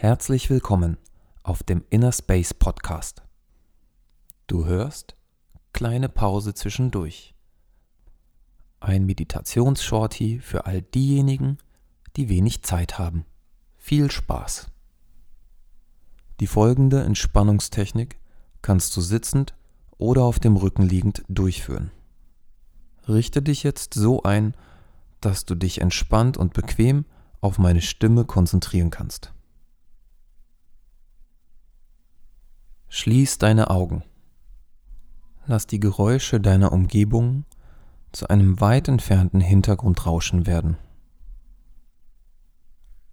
Herzlich willkommen auf dem Inner Space Podcast. Du hörst kleine Pause zwischendurch. Ein Meditationsshorty für all diejenigen, die wenig Zeit haben. Viel Spaß. Die folgende Entspannungstechnik kannst du sitzend oder auf dem Rücken liegend durchführen. Richte dich jetzt so ein, dass du dich entspannt und bequem auf meine Stimme konzentrieren kannst. Schließ deine Augen. Lass die Geräusche deiner Umgebung zu einem weit entfernten Hintergrundrauschen werden.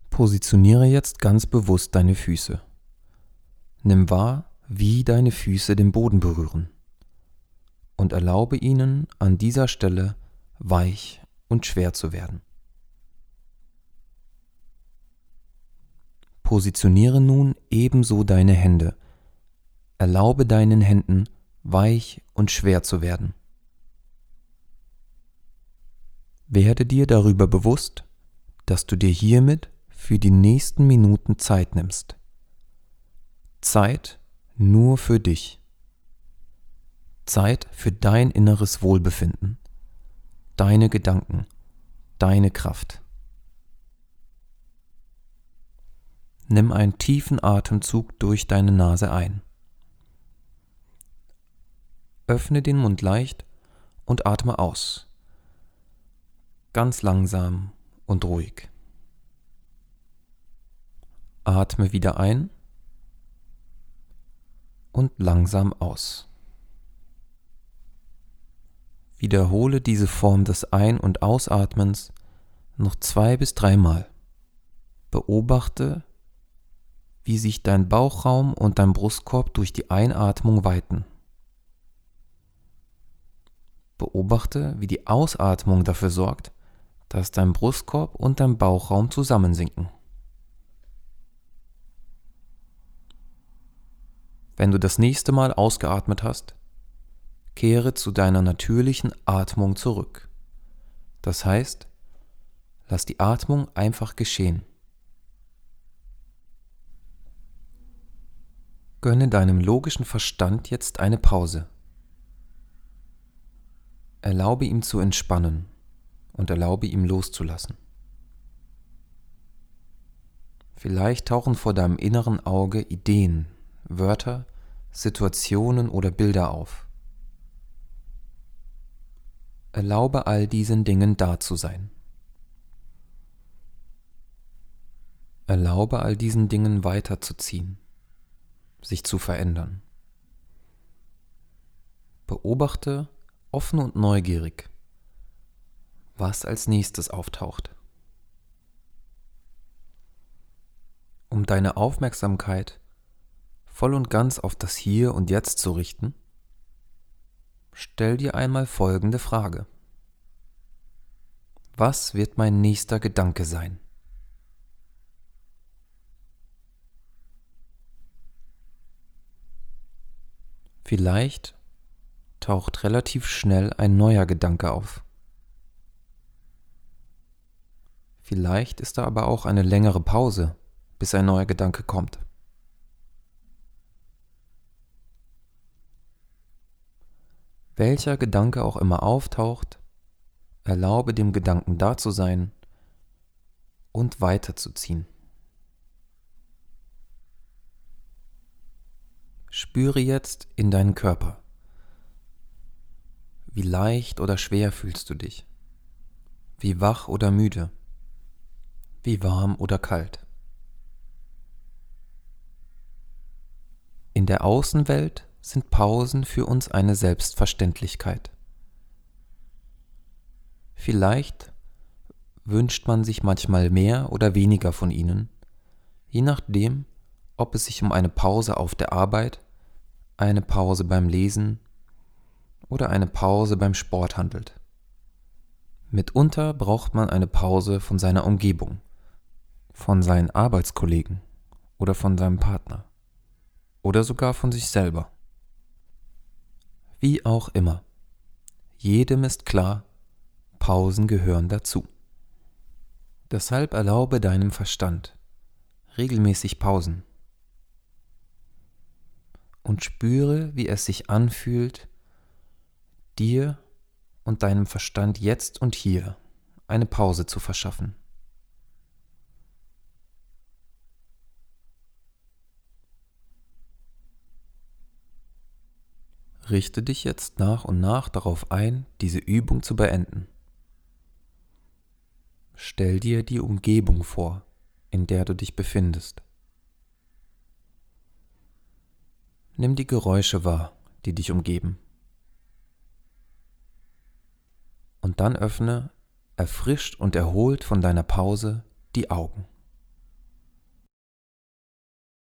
Positioniere jetzt ganz bewusst deine Füße. Nimm wahr, wie deine Füße den Boden berühren und erlaube ihnen an dieser Stelle weich und schwer zu werden. Positioniere nun ebenso deine Hände. Erlaube deinen Händen weich und schwer zu werden. Werde dir darüber bewusst, dass du dir hiermit für die nächsten Minuten Zeit nimmst. Zeit nur für dich. Zeit für dein inneres Wohlbefinden, deine Gedanken, deine Kraft. Nimm einen tiefen Atemzug durch deine Nase ein. Öffne den Mund leicht und atme aus. Ganz langsam und ruhig. Atme wieder ein und langsam aus. Wiederhole diese Form des Ein- und Ausatmens noch zwei bis dreimal. Beobachte, wie sich dein Bauchraum und dein Brustkorb durch die Einatmung weiten. Beobachte, wie die Ausatmung dafür sorgt, dass dein Brustkorb und dein Bauchraum zusammensinken. Wenn du das nächste Mal ausgeatmet hast, kehre zu deiner natürlichen Atmung zurück. Das heißt, lass die Atmung einfach geschehen. Gönne deinem logischen Verstand jetzt eine Pause. Erlaube ihm zu entspannen und erlaube ihm loszulassen. Vielleicht tauchen vor deinem inneren Auge Ideen, Wörter, Situationen oder Bilder auf. Erlaube all diesen Dingen da zu sein. Erlaube all diesen Dingen weiterzuziehen sich zu verändern. Beobachte offen und neugierig, was als nächstes auftaucht. Um deine Aufmerksamkeit voll und ganz auf das Hier und Jetzt zu richten, stell dir einmal folgende Frage. Was wird mein nächster Gedanke sein? Vielleicht taucht relativ schnell ein neuer Gedanke auf. Vielleicht ist da aber auch eine längere Pause, bis ein neuer Gedanke kommt. Welcher Gedanke auch immer auftaucht, erlaube dem Gedanken da zu sein und weiterzuziehen. Spüre jetzt in deinen Körper. Wie leicht oder schwer fühlst du dich? Wie wach oder müde? Wie warm oder kalt? In der Außenwelt sind Pausen für uns eine Selbstverständlichkeit. Vielleicht wünscht man sich manchmal mehr oder weniger von ihnen, je nachdem, ob es sich um eine Pause auf der Arbeit eine Pause beim Lesen oder eine Pause beim Sport handelt. Mitunter braucht man eine Pause von seiner Umgebung, von seinen Arbeitskollegen oder von seinem Partner oder sogar von sich selber. Wie auch immer, jedem ist klar, Pausen gehören dazu. Deshalb erlaube deinem Verstand, regelmäßig Pausen und spüre, wie es sich anfühlt, dir und deinem Verstand jetzt und hier eine Pause zu verschaffen. Richte dich jetzt nach und nach darauf ein, diese Übung zu beenden. Stell dir die Umgebung vor, in der du dich befindest. Nimm die Geräusche wahr, die dich umgeben. Und dann öffne, erfrischt und erholt von deiner Pause, die Augen.